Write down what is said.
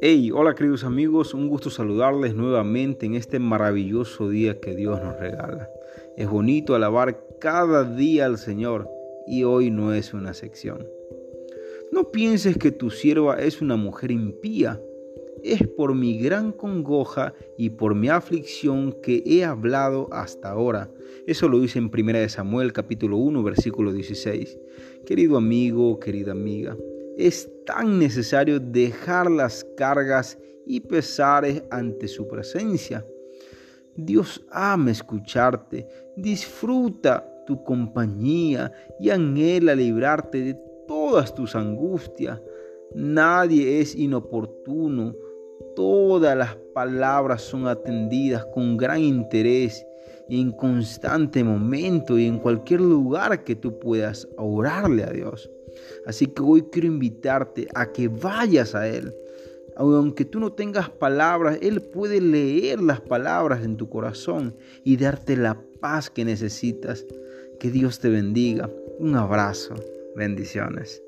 Hey, hola queridos amigos, un gusto saludarles nuevamente en este maravilloso día que Dios nos regala. Es bonito alabar cada día al Señor y hoy no es una sección. No pienses que tu sierva es una mujer impía. Es por mi gran congoja y por mi aflicción que he hablado hasta ahora. Eso lo dice en 1 Samuel capítulo 1 versículo 16. Querido amigo, querida amiga, es tan necesario dejar las cargas y pesares ante su presencia. Dios ama escucharte, disfruta tu compañía y anhela librarte de todas tus angustias. Nadie es inoportuno, todas las palabras son atendidas con gran interés y en constante momento y en cualquier lugar que tú puedas orarle a Dios. Así que hoy quiero invitarte a que vayas a Él. Aunque tú no tengas palabras, Él puede leer las palabras en tu corazón y darte la paz que necesitas. Que Dios te bendiga. Un abrazo. Bendiciones.